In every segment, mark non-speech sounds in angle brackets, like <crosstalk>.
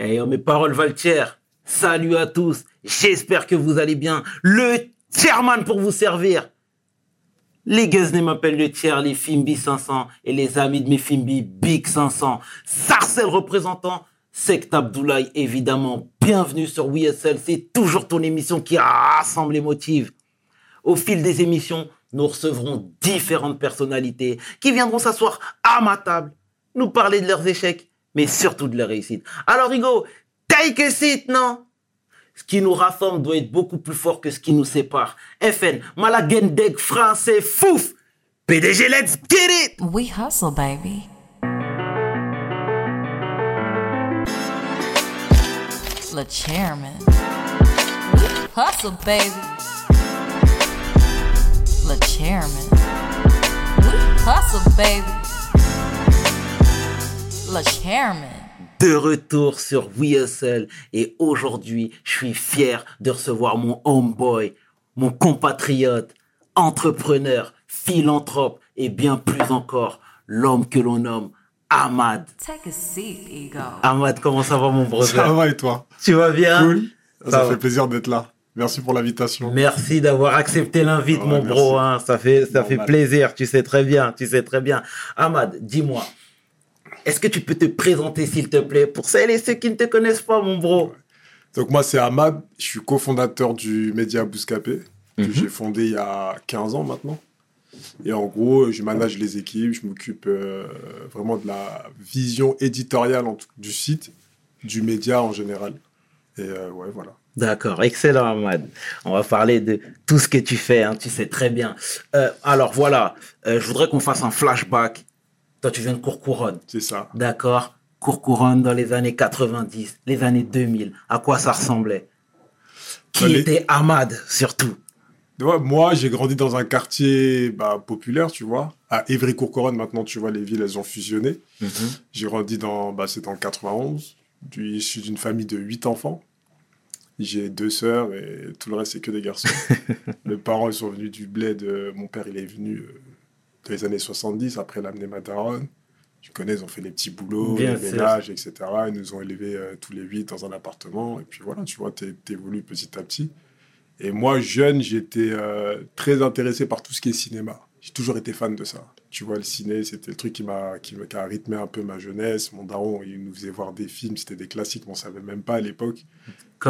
Eh, oh, mes paroles valent Salut à tous. J'espère que vous allez bien. Le chairman pour vous servir. Les Guzney m'appellent le tiers, les Fimbi 500 et les amis de mes Fimbi Big 500. Sarcel représentant, Sect Abdoulaye évidemment. Bienvenue sur WSL, c'est toujours ton émission qui rassemble les motifs. Au fil des émissions, nous recevrons différentes personnalités qui viendront s'asseoir à ma table, nous parler de leurs échecs, mais surtout de leurs réussites. Alors Hugo, take a seat, non? Ce qui nous rassemble doit être beaucoup plus fort que ce qui nous sépare. FN, Malagendeg, français, fouf PDG, let's get it We hustle, baby. Le chairman. Hustle, baby. Le chairman. Hustle, baby. Le chairman. De retour sur WSL et aujourd'hui, je suis fier de recevoir mon homeboy, mon compatriote, entrepreneur, philanthrope et bien plus encore, l'homme que l'on nomme Ahmad. Take a seat, Ego. Ahmad, comment ça va mon brother? Ça va et toi? Tu vas bien? Cool. Ça, Ça va. fait plaisir d'être là. Merci pour l'invitation. Merci d'avoir accepté l'invite, Ouais, mon merci. bro. hein. Ça fait, ça fait plaisir. Tu sais très bien. Tu sais très bien. Ahmad, dis-moi, est-ce que tu peux te présenter, s'il te plaît, pour celles et ceux qui ne te connaissent pas, mon bro? Donc moi c'est Ahmad, je suis cofondateur du média Bouscapé, que Mhm. j'ai fondé il y a 15 ans maintenant. Et en gros, je manage les équipes, je m'occupe euh, vraiment de la vision éditoriale en tout- du site, du média en général. Et euh, ouais, voilà. D'accord, excellent, Ahmad. On va parler de tout ce que tu fais. hein, tu sais très bien. Euh, alors voilà, euh, je voudrais qu'on fasse un flashback. Toi, tu viens de Courcouronne. C'est ça. D'accord Courcouronne dans les années 90, les années 2000. À quoi ça ressemblait? Qui Bah, les- était Ahmad, surtout? Ouais, moi, j'ai grandi dans un quartier bah, populaire, tu vois. À Évry-Courcouronne, maintenant, tu vois, les villes, elles ont fusionné. Mhm. J'ai grandi dans, bah, c'est en 91. Du- issu d'une famille de 8 enfants. J'ai deux sœurs et tout le reste, c'est que des garçons. <laughs> Mes parents, ils sont venus du bled. euh, mon père, il est venu euh, dans les années 70. Après, amené ma daronne. Tu connais, ils ont fait les petits boulots, Bien les ménages, etc. Ils nous ont élevés euh, tous les huit dans un appartement. Et puis voilà, tu vois, t'é- t'évolues petit à petit. Et moi, jeune, j'étais euh, très intéressé par tout ce qui est cinéma. J'ai toujours été fan de ça. Tu vois, le ciné, c'était le truc qui m'a qui, a rythmé un peu ma jeunesse. Mon daron, il nous faisait voir des films, c'était des classiques, mais on savait même pas à l'époque.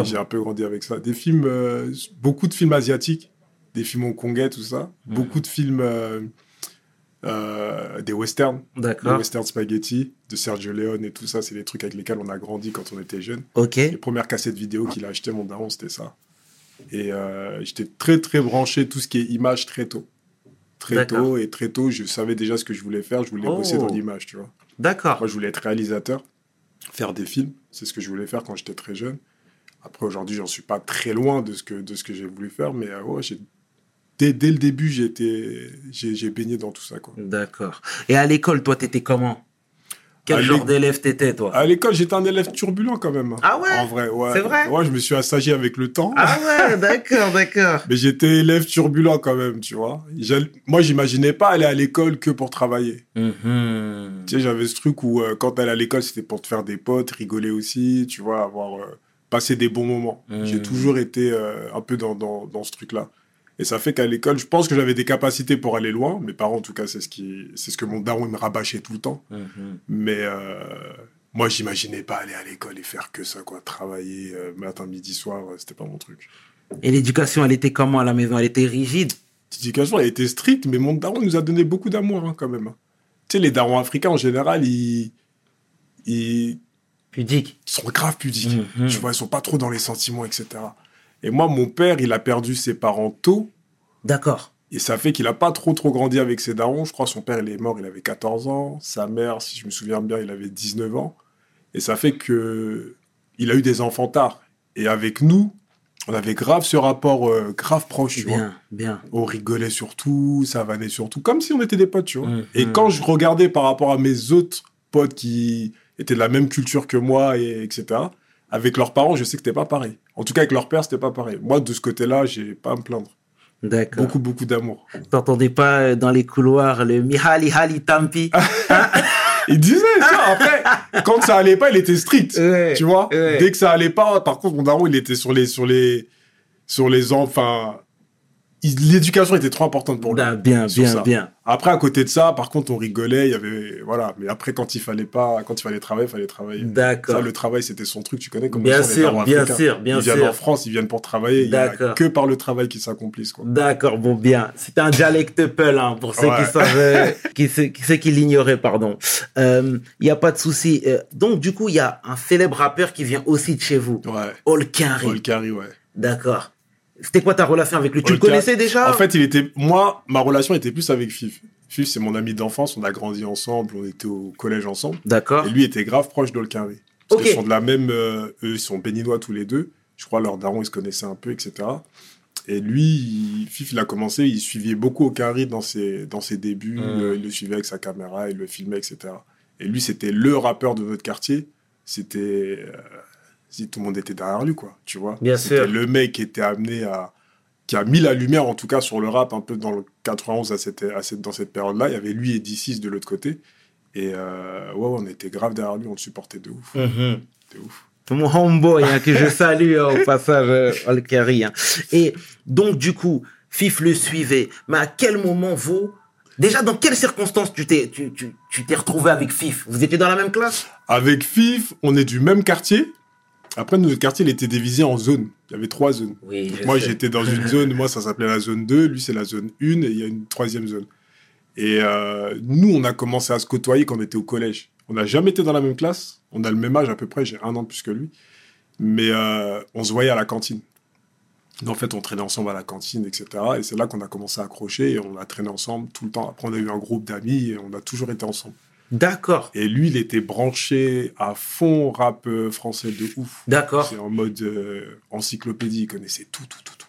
J'ai un peu grandi avec ça. Des films, euh, beaucoup de films asiatiques, des films hongkongais, tout ça. Beaucoup de films, euh, des westerns, des western spaghetti, de Sergio Leone et tout ça. C'est des trucs avec lesquels on a grandi quand on était jeune. Ok. Les premières cassettes vidéo qu'il a achetées, mon daron, c'était ça. Et euh, j'étais très, très branché tout ce qui est image très tôt. Très D'accord. tôt, et très tôt, je savais déjà ce que je voulais faire. Je voulais Oh. bosser dans l'image, tu vois. D'accord. Moi, je voulais être réalisateur, faire des films. C'est ce que je voulais faire quand j'étais très jeune. Après, aujourd'hui, j'en suis pas très loin de ce que, de ce que j'ai voulu faire, mais euh, ouais, j'ai- dès, dès le début, j'ai été- j'ai j'ai baigné dans tout ça. Quoi. D'accord. Et à l'école, toi, t'étais comment? Quel À genre d'élève t'étais, toi? À l'école, j'étais un élève turbulent quand même. Ah ouais? En vrai, ouais. C'est vrai? Ouais, je me suis assagi avec le temps. Ah ouais, <laughs> d'accord, d'accord. Mais j'étais élève turbulent quand même, tu vois. Moi, j'imaginais pas aller à l'école que pour travailler. Mhm. Tu sais, j'avais ce truc où euh, quand t'allais à l'école, c'était pour te faire des potes, rigoler aussi, tu vois, avoir euh, passé des bons moments. Mhm. J'ai toujours été euh, un peu dans, dans, dans ce truc-là. Et ça fait qu'à l'école, je pense que j'avais des capacités pour aller loin. Mes parents, en tout cas, c'est ce, qui, c'est ce que mon daron me rabâchait tout le temps. Mhm. Mais euh, moi, j'imaginais pas aller à l'école et faire que ça, quoi. Travailler euh, matin, midi, soir, euh, c'était pas mon truc. Et l'éducation, elle était comment à la maison? Elle était rigide? L'éducation, elle était stricte, mais mon daron nous a donné beaucoup d'amour, hein, quand même. Tu sais, les darons africains, en général, ils, ils Pudique sont grave pudiques. Mhm. Tu vois, ils sont pas trop dans les sentiments, etc. Et moi, mon père, il a perdu ses parents tôt, D'accord. et ça fait qu'il a pas trop, trop grandi avec ses darons. Je crois que son père, il est mort, il avait 14 ans. Sa mère, si je me souviens bien, il avait 19 ans. Et ça fait que il a eu des enfants tard. Et avec nous, on avait grave ce rapport euh, grave proche, tu vois. Bien, bien. On rigolait surtout, ça vannait surtout, comme si on était des potes, tu vois. Mhm. Et quand je regardais par rapport à mes autres potes qui étaient de la même culture que moi, et, etc., avec leurs parents, je sais que c'était pas pareil. En tout cas, avec leur père, c'était pas pareil. Moi, de ce côté-là, j'ai pas à me plaindre. D'accord. Beaucoup, beaucoup d'amour. T'entendais pas euh, dans les couloirs le Mihali Hali Tampi? Hein <laughs> Il disait ça. Après, quand ça allait pas, il était strict. Ouais, tu vois ouais. Dès que ça allait pas, par contre, mon daron, il était sur les, sur les, sur les, enfin, l'éducation était trop importante pour lui. Ah, bien, bien, ça. bien. Après, à côté de ça, par contre, on rigolait, il y avait, voilà. Mais après, quand il fallait pas, quand il fallait travailler, il fallait travailler. Ça, D'accord. le travail, c'était son truc, tu connais comment Bien les sûr, darons bien africains. sûr, bien Ils viennent sûr. en France, ils viennent pour travailler. D'accord. que par le travail qu'ils s'accomplissent, quoi. D'accord, bon, bien. C'est un dialecte Peul, hein, pour ceux Ouais. <laughs> qui savaient, qui, ceux, qui- ceux qui l'ignoraient, pardon. Il n'y a pas de souci. Euh, donc, du coup, il y a un célèbre rappeur qui vient aussi de chez vous. Ouais. Paul Carey, ouais. D'accord. C'était quoi ta relation avec lui? Tu le connaissais déjà? En fait, il était, moi, ma relation était plus avec Fif. Fif, c'est mon ami d'enfance, on a grandi ensemble, on était au collège ensemble. D'accord. Et lui était grave proche d'Olkari. Parce Ok. qu'ils sont de la même. euh, eux, ils sont béninois tous les deux. Je crois leurs darons, ils se connaissaient un peu, etc. Et lui, il- Fif, il a commencé, il suivait beaucoup Okari dans ses, dans ses débuts. Mm. euh, il le suivait avec sa caméra, il le filmait, etc. Et lui, c'était le rappeur de notre quartier. C'était. euh, si tout le monde était derrière lui, quoi. Tu vois Bien C'était sûr. le mec qui était amené à. qui a mis la lumière, en tout cas, sur le rap, un peu dans le 91, à cette, à cette, dans cette période-là. Il y avait lui et D6 de l'autre côté. Et euh, ouais, on était grave derrière lui, on le supportait de ouf. Mhm. De ouf. Mon homeboy, hein, que je <laughs> salue hein, au passage, euh, hein. Et donc, du coup, Fif le suivait. Mais à quel moment vous... Déjà, dans quelles circonstances tu t'es tu, tu, tu t'es retrouvé avec Fif? Vous étiez dans la même classe? Avec FIF, on est du même quartier. Après, notre quartier, il était divisé en zones. Il y avait trois zones. Oui, Moi, j'étais dans une zone, moi, ça s'appelait la zone 2, lui, c'est la zone 1, et il y a une troisième zone. Et euh, nous, on a commencé à se côtoyer quand on était au collège. On n'a jamais été dans la même classe. On a le même âge à peu près, j'ai un an de plus que lui. Mais euh, on se voyait à la cantine. En fait, on traînait ensemble à la cantine, etc. Et c'est là qu'on a commencé à accrocher et on a traîné ensemble tout le temps. Après, on a eu un groupe d'amis et on a toujours été ensemble. D'accord, Et lui, il était branché à fond rap euh, français de ouf. d'accord. C'est en mode euh, encyclopédie, il connaissait tout, tout, tout, tout.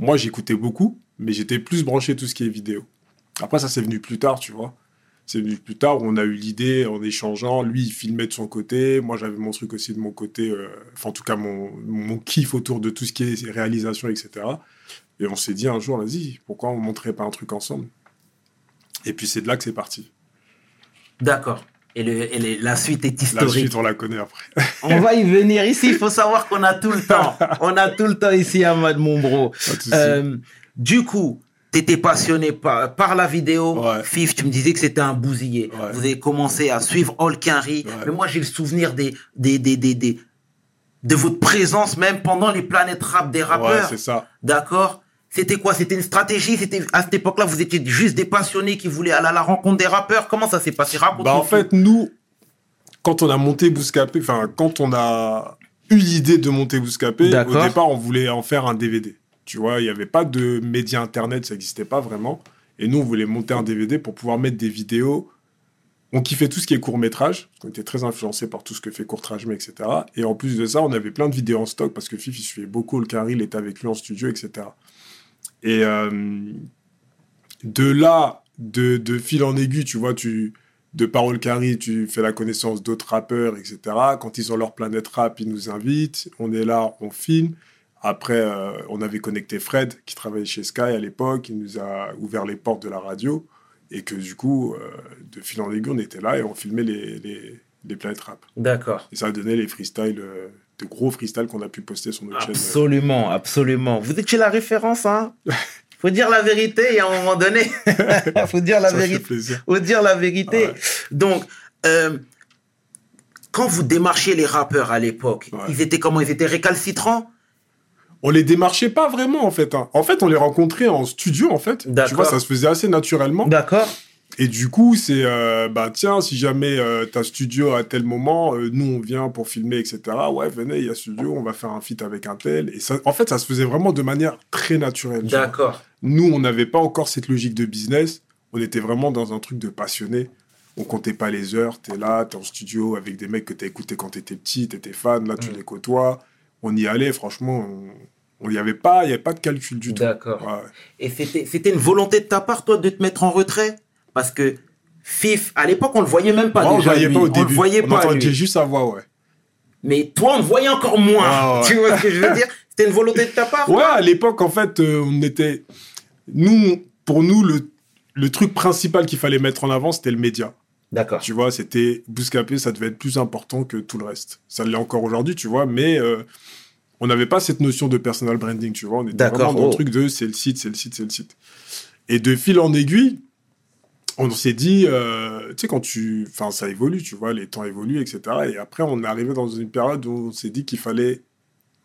Moi, j'écoutais beaucoup, mais j'étais plus branché tout ce qui est vidéo. Après, ça, c'est venu plus tard, tu vois. C'est venu plus tard, où on a eu l'idée en échangeant. Lui, il filmait de son côté. Moi, j'avais mon truc aussi de mon côté. euh, Enfin, en tout cas, mon, mon kiff autour de tout ce qui est réalisation, etc. Et on s'est dit un jour, vas-y, pourquoi on ne montrait pas un truc ensemble? Et puis, c'est de là que c'est parti. D'accord. Et, le, et le- la suite est La historique. suite, on la connaît après. <laughs> On va y venir ici. Il faut savoir qu'on a tout le temps. On a tout le temps ici, Ahmad, mon bro. Pas de souci. Euh, du coup, tu étais passionné par, par la vidéo. Ouais. Fif, tu me disais que c'était un bousillé. Ouais. Vous avez commencé à suivre All Quinry. Ouais. Mais moi, j'ai le souvenir des, des, des, des, des- de votre présence même pendant les planètes rap des ouais, rappeurs. c'est ça. D'accord C'était quoi? C'était une stratégie? C'était À cette époque-là, vous étiez juste des passionnés qui voulaient aller à la rencontre des rappeurs? Comment ça s'est passé? Bah, en tout. fait, nous, quand on a monté Bouscapé, enfin, quand on a eu l'idée de monter Bouscapé, au départ, on voulait en faire un DVD. Tu vois, il n'y avait pas de média internet, ça n'existait pas vraiment. Et nous, on voulait monter un DVD pour pouvoir mettre des vidéos. On kiffait tout ce qui est court-métrage, parce qu'on était très influencé par tout ce que fait Courtrajmé, etc. Et en plus de ça, on avait plein de vidéos en stock, parce que Fif, il suivait beaucoup le carré, il était avec lui en studio, etc. Et euh, de là, de, de fil en aiguille, tu vois, tu, de Parole Carré, tu fais la connaissance d'autres rappeurs, etc. Quand ils ont leur planète rap, ils nous invitent. On est là, on filme. Après, euh, on avait connecté Fred, qui travaillait chez Sky à l'époque. Il nous a ouvert les portes de la radio. Et que du coup, euh, de fil en aiguille, on était là et on filmait les, les, les planètes rap. D'accord. Et ça a donné les freestyles, euh, de gros freestyles qu'on a pu poster sur notre chaîne. Absolument, absolument. Vous étiez la référence, hein <laughs> Faut dire la vérité et à un moment donné, <laughs> faut dire la Ça vérité. Faut dire la vérité. Ouais. Donc, euh, quand vous démarchiez les rappeurs à l'époque, Ouais. ils étaient comment? Ils étaient récalcitrants? On les démarchait pas vraiment, en fait. hein. En fait, on les rencontrait en studio, en fait. Tu vois, ça se faisait assez naturellement. D'accord. Et du coup, c'est, euh, bah tiens, si jamais euh, t'as studio à tel moment, euh, nous on vient pour filmer, etc. Ouais, venez, il y a studio, on va faire un feat avec un tel. Et ça, en fait, ça se faisait vraiment de manière très naturelle. D'accord. Nous, on n'avait pas encore cette logique de business. On était vraiment dans un truc de passionné. On comptait pas les heures. T'es là, t'es en studio avec des mecs que t'as écoutés quand t'étais petit, t'étais fan. Là, tu Mm. les côtoies. On y allait, franchement. On n'y avait pas, il y avait pas de calcul du tout. D'accord. Ouais. Et c'était une volonté de ta part, toi, de te mettre en retrait? Parce que Fif, à l'époque, on le voyait même pas Ouais, on déjà. voyait lui. pas au on début. le voyait on pas. entendait lui. juste sa voix, ouais. Mais toi, on le voyait encore moins. Ouais. <laughs> Tu vois ce que je veux dire? C'était une volonté de ta part Ouais, à l'époque, en fait, euh, on était. Nous, pour nous, le, le truc principal qu'il fallait mettre en avant, c'était le média. D'accord. Tu vois, c'était Bouscapé, ça devait être plus important que tout le reste. Ça l'est encore aujourd'hui, tu vois, mais euh, on n'avait pas cette notion de personal branding, tu vois. On était vraiment dans oh. le truc de c'est le site, c'est le site, c'est le site. Et de fil en aiguille, on s'est dit, euh, tu sais, quand tu. Enfin, ça évolue, tu vois, les temps évoluent, etc. Et après, on est arrivé dans une période où on s'est dit qu'il fallait.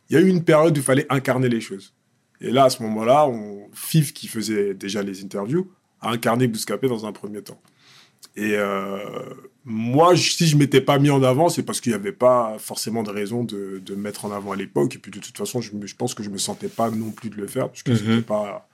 Il y a eu une période où il fallait incarner les choses. Et là, à ce moment-là, on... FIF, qui faisait déjà les interviews, a incarné Bouscapé dans un premier temps. Et euh, moi, si je m'étais pas mis en avant, c'est parce qu'il n'y avait pas forcément de raison de, de me mettre en avant à l'époque. Et puis de toute façon, je, me- je pense que je me sentais pas non plus de le faire, parce que Mhm. c'était pas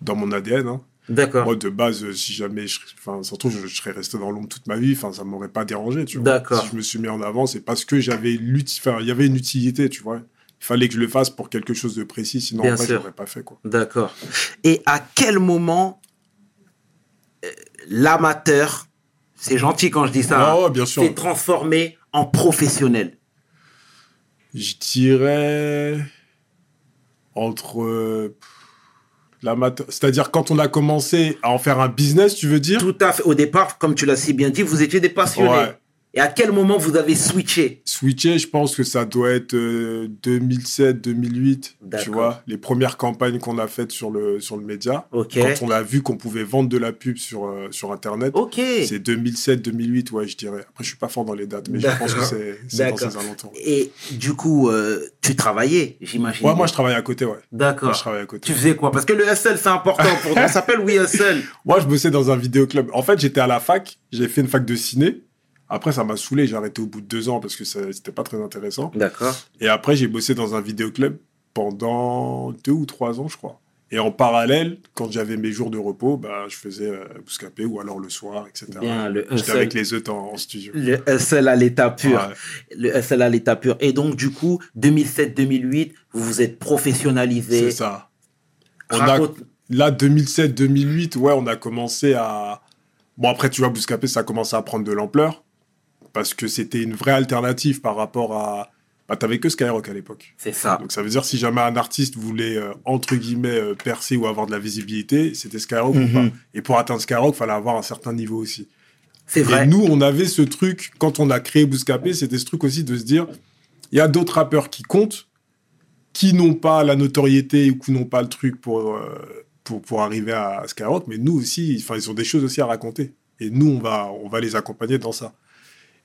dans mon ADN. hein. D'accord. Moi, de base, euh, si jamais, je, enfin, surtout, je, je serais resté dans l'ombre toute ma vie, enfin, ça m'aurait pas dérangé, tu vois. D'accord. Si je me suis mis en avant, c'est parce que j'avais enfin, il y avait une utilité, tu vois. Il fallait que je le fasse pour quelque chose de précis, sinon, Bien en vrai, je sûr. l'aurais pas fait, quoi. D'accord. Et à quel moment euh, l'amateur, c'est gentil quand je dis ça, hein, ouais, bien sûr. s'est transformé en professionnel? Je dirais entre c'est-à-dire quand on a commencé à en faire un business, tu veux dire? Tout à fait. Au départ, comme tu l'as si bien dit, vous étiez des passionnés. Ouais. Et à quel moment vous avez switché Switcher, je pense que ça doit être 2007-2008, tu D'accord. vois, les premières campagnes qu'on a faites sur le, sur le média. Quand on a vu qu'on pouvait vendre de la pub sur, euh, sur Internet, c'est 2007-2008, ouais, je dirais. Après, je suis pas fort dans les dates, mais je pense que c'est dans ces alentours. Et du coup, euh, tu travaillais, j'imagine. Ouais, moi, je travaille à côté, ouais. D'accord. je travaille à côté. Tu faisais quoi? Parce que le hustle, c'est important pour nous. On s'appelle We Hustle. <laughs> Moi, je bossais dans un vidéoclub. En fait, j'étais à la fac, j'ai fait une fac de ciné. Après, ça m'a saoulé, j'ai arrêté au bout de deux ans parce que c'était pas très intéressant. D'accord. Et après, j'ai bossé dans un vidéoclub pendant deux ou trois ans, je crois. Et en parallèle, quand j'avais mes jours de repos, bah, je faisais euh, Bouscapé ou alors le soir, etc. J'étais avec les œufs en, en studio. Le hustle à l'état pur. Ouais. Le hustle à l'état pur. Et donc, du coup, 2007-2008, vous vous êtes professionnalisé. C'est ça. On a, Raconte- là, 2007-2008, ouais, on a commencé à. Bon, après, tu vois, Bouscapé, ça a commencé à prendre de l'ampleur parce que c'était une vraie alternative par rapport à. Bah, t'avais que Skyrock à l'époque. C'est ça. Donc ça veut dire si jamais un artiste voulait euh, entre guillemets euh, percer ou avoir de la visibilité, c'était Skyrock ou pas. Et pour atteindre Skyrock, fallait avoir un certain niveau aussi. C'est Et vrai. nous, on avait ce truc quand on a créé Bouscapé, c'était ce truc aussi de se dire, il y a d'autres rappeurs qui comptent, qui n'ont pas la notoriété ou qui n'ont pas le truc pour euh, pour pour arriver à Skyrock, mais nous aussi, enfin ils ont des choses aussi à raconter. Et nous, on va on va les accompagner dans ça.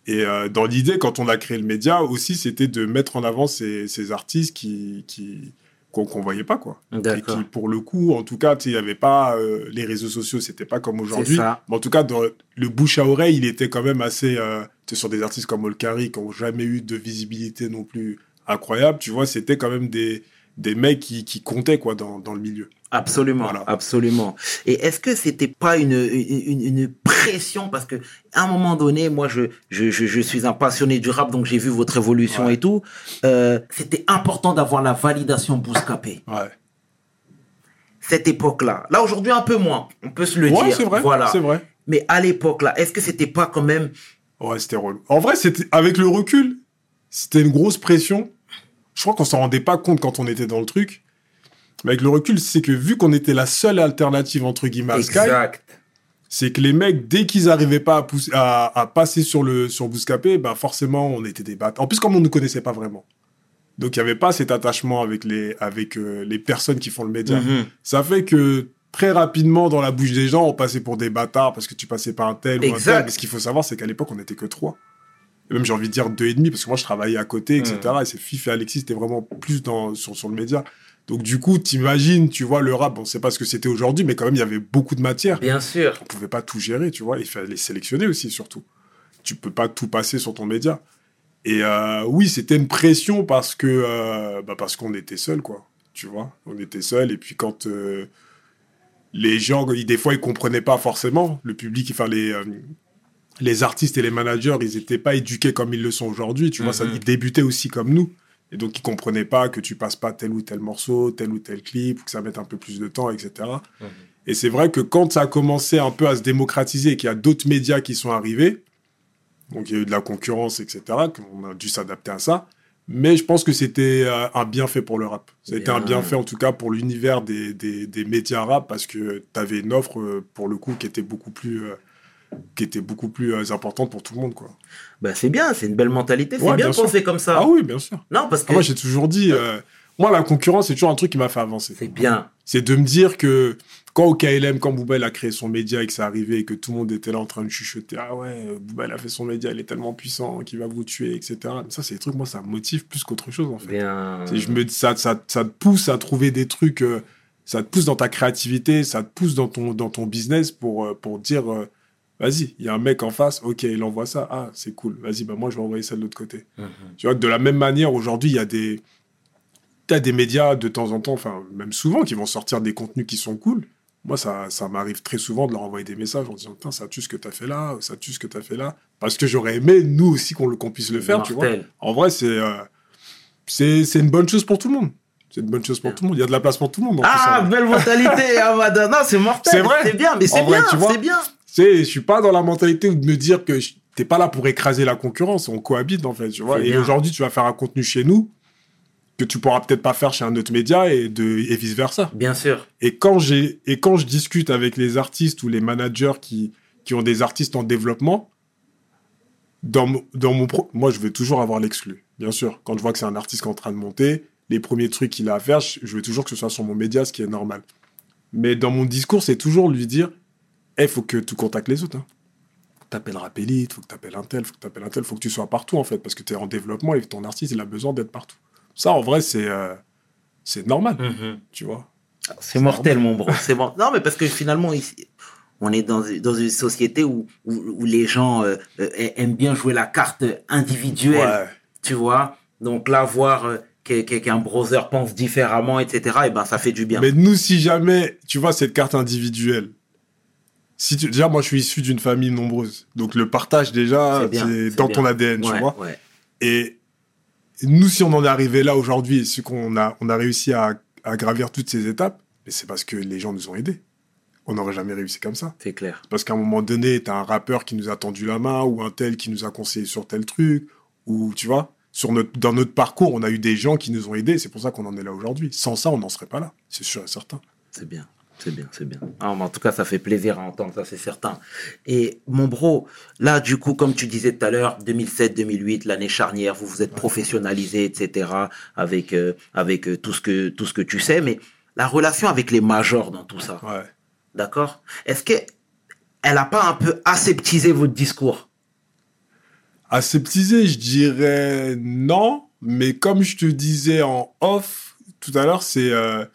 Et euh, dans l'idée, quand on a créé le média aussi, c'était de mettre en avant ces, ces artistes qui, qui, qu'on qu'on voyait pas, quoi. Et qui, pour le coup, en tout cas, il n'y avait pas euh, les réseaux sociaux, c'était pas comme aujourd'hui. Mais en tout cas, dans le bouche à oreille, il était quand même assez. Euh, sur des artistes comme Olkari, qui n'ont jamais eu de visibilité non plus incroyable, tu vois, c'était quand même des, des mecs qui, qui comptaient, quoi, dans, dans le milieu. Absolument, Voilà. absolument. Et est-ce que c'était pas une, une, une pression? Parce que à un moment donné, moi je je, je, je suis un passionné du rap donc j'ai vu votre évolution Ouais. et tout. Euh, c'était important d'avoir la validation Bouscapé. Ouais, Cette époque-là. Là aujourd'hui un peu moins. On peut se le ouais dire. c'est vrai. Voilà. C'est vrai. Mais à l'époque là, est-ce que c'était pas quand même Ouais, c'était relou. En vrai, c'était avec le recul, c'était une grosse pression. Je crois qu'on s'en rendait pas compte quand on était dans le truc. Mais avec le recul, c'est que vu qu'on était la seule alternative entre guillemets à Sky, exact c'est que les mecs, dès qu'ils arrivaient pas à, pousser- à, à passer sur le sur Bouscapé, ben forcément, on était des bâtards. En plus, comme on ne nous connaissait pas vraiment. Donc, il n'y avait pas cet attachement avec les, avec, euh, les personnes qui font le média. Mhm. Ça fait que très rapidement, dans la bouche des gens, on passait pour des bâtards parce que tu passais par un tel ou un tel. Mais ce qu'il faut savoir, c'est qu'à l'époque, on n'était que trois. Et même, j'ai envie de dire deux et demi, parce que moi, je travaillais à côté, etc. Mm. Et c'est Fif et Alexis, c'était vraiment plus dans, sur, sur le média. Donc, du coup, t'imagines, tu vois, le rap, on sait pas ce que c'était aujourd'hui, mais quand même, il y avait beaucoup de matière. Bien sûr. On pouvait pas tout gérer, tu vois. Il fallait sélectionner aussi, surtout. Tu peux pas tout passer sur ton média. Et euh, oui, c'était une pression parce que euh, bah parce qu'on était seul, quoi. Tu vois, on était seul. Et puis quand euh, les gens, des fois, ils comprenaient pas forcément le public, enfin les les artistes et les managers, ils étaient pas éduqués comme ils le sont aujourd'hui. Tu vois, ça, Mhm. ils débutaient aussi comme nous. Et donc, ils comprenaient pas que tu passes pas tel ou tel morceau, tel ou tel clip, ou que ça mette un peu plus de temps, etc. Et c'est vrai que quand ça a commencé un peu à se démocratiser et qu'il y a d'autres médias qui sont arrivés, donc il y a eu de la concurrence, etc., on a dû s'adapter à ça. Mais je pense que c'était euh, un bienfait pour le rap. Ça a été un Bien. bienfait en tout cas pour l'univers des, des, des médias rap parce que tu avais une offre euh, pour le coup qui était beaucoup plus, euh, qui était beaucoup plus euh, importante pour tout le monde, quoi. Bah, c'est bien, c'est une belle mentalité. C'est Ouais, bien bien de penser comme ça. Ah oui, bien sûr. Non, parce que Ah, moi, j'ai toujours dit, euh, moi, la concurrence, c'est toujours un truc qui m'a fait avancer. c'est bien. C'est de me dire que quand au KLM, quand Booba il a créé son média et que c'est arrivé et que tout le monde était là en train de chuchoter, ah ouais, euh, Booba il a fait son média, il est tellement puissant qu'il va vous tuer, etc. Ça, c'est des trucs, moi, ça me motive plus qu'autre chose, en fait. Bien. Je me ça, ça, ça te pousse à trouver des trucs, euh, ça te pousse dans ta créativité, ça te pousse dans ton, dans ton business pour, euh, pour dire, vas-y, il y a un mec en face, ok, il envoie ça, ah, c'est cool, vas-y, bah moi, je vais envoyer ça de l'autre côté. Mhm. Tu vois, de la même manière, aujourd'hui, il y a des, t'as des médias de temps en temps, enfin, même souvent, qui vont sortir des contenus qui sont cool. Moi, ça, ça m'arrive très souvent de leur envoyer des messages en disant, putain, ça tue ce que t'as fait là, ça tue ce que t'as fait là. Parce que j'aurais aimé, nous aussi, qu'on qu'on puisse le faire, tu vois. En vrai, c'est euh, c'est une bonne chose pour tout le monde. C'est une bonne chose pour tout le monde. Il y a de la place pour tout le monde. Ah, plus, belle mentalité, <laughs> Amada. Non, c'est mortel. C'est vrai. C'est bien, mais c'est bien, c'est bien. Sais, je suis pas dans la mentalité de me dire que t'es pas là pour écraser la concurrence. On cohabite, en fait, tu vois. C'est Et aujourd'hui, tu vas faire un contenu chez nous que tu pourras peut-être pas faire chez un autre média et, de, et vice versa. Bien sûr. Et quand, j'ai, et quand je discute avec les artistes ou les managers qui, qui ont des artistes en développement, dans, dans mon pro- moi, je vais toujours avoir l'exclu. Bien sûr, quand je vois que c'est un artiste qui est en train de monter, les premiers trucs qu'il a à faire, je veux toujours que ce soit sur mon média, ce qui est normal. Mais dans mon discours, c'est toujours lui dire il faut que tu contactes les autres. Hein. Faut que tu appelles Rapélite, faut que tu appelles un tel, faut que tu appelles un tel, faut que tu sois partout, en fait, parce que tu es en développement et que ton artiste, il a besoin d'être partout. Ça, en vrai, c'est, euh, c'est normal, Mhm. tu vois. C'est mortel, mon bro. C'est bon. Non, mais parce que finalement, ici, on est dans, dans une société où, où, où les gens euh, euh, aiment bien jouer la carte individuelle. Ouais. Tu vois Donc là, voir euh, qu'un browser pense différemment, etc., et ben, ça fait du bien. Mais nous, si jamais, tu vois, cette carte individuelle, si tu, déjà, moi, je suis issu d'une famille nombreuse. Donc, le partage, déjà, C'est dans bien. ton ADN, tu vois. ouais. Et nous, si on en est arrivé là aujourd'hui et qu'on a, on a réussi à, à gravir toutes ces étapes, mais c'est parce que les gens nous ont aidés. On n'aurait jamais réussi comme ça. C'est clair. Parce qu'à un moment donné, t'as un rappeur qui nous a tendu la main ou un tel qui nous a conseillé sur tel truc ou, tu vois, sur notre, dans notre parcours, on a eu des gens qui nous ont aidés. C'est pour ça qu'on en est là aujourd'hui. Sans ça, on n'en serait pas là. C'est sûr et certain. C'est bien, c'est bien, c'est bien. Ah, mais en tout cas, ça fait plaisir à entendre, ça c'est certain. Et mon bro, là, du coup, comme tu disais tout à l'heure, 2007-2008, l'année charnière, vous vous êtes professionnalisé, etc., avec, euh, avec euh, tout, ce que, tout ce que tu sais, mais la relation avec les majors dans tout ça, Ouais. d'accord? Est-ce que elle a pas un peu aseptisé votre discours? Aseptisé, je dirais non, mais comme je te disais en off tout à l'heure, c'est euh,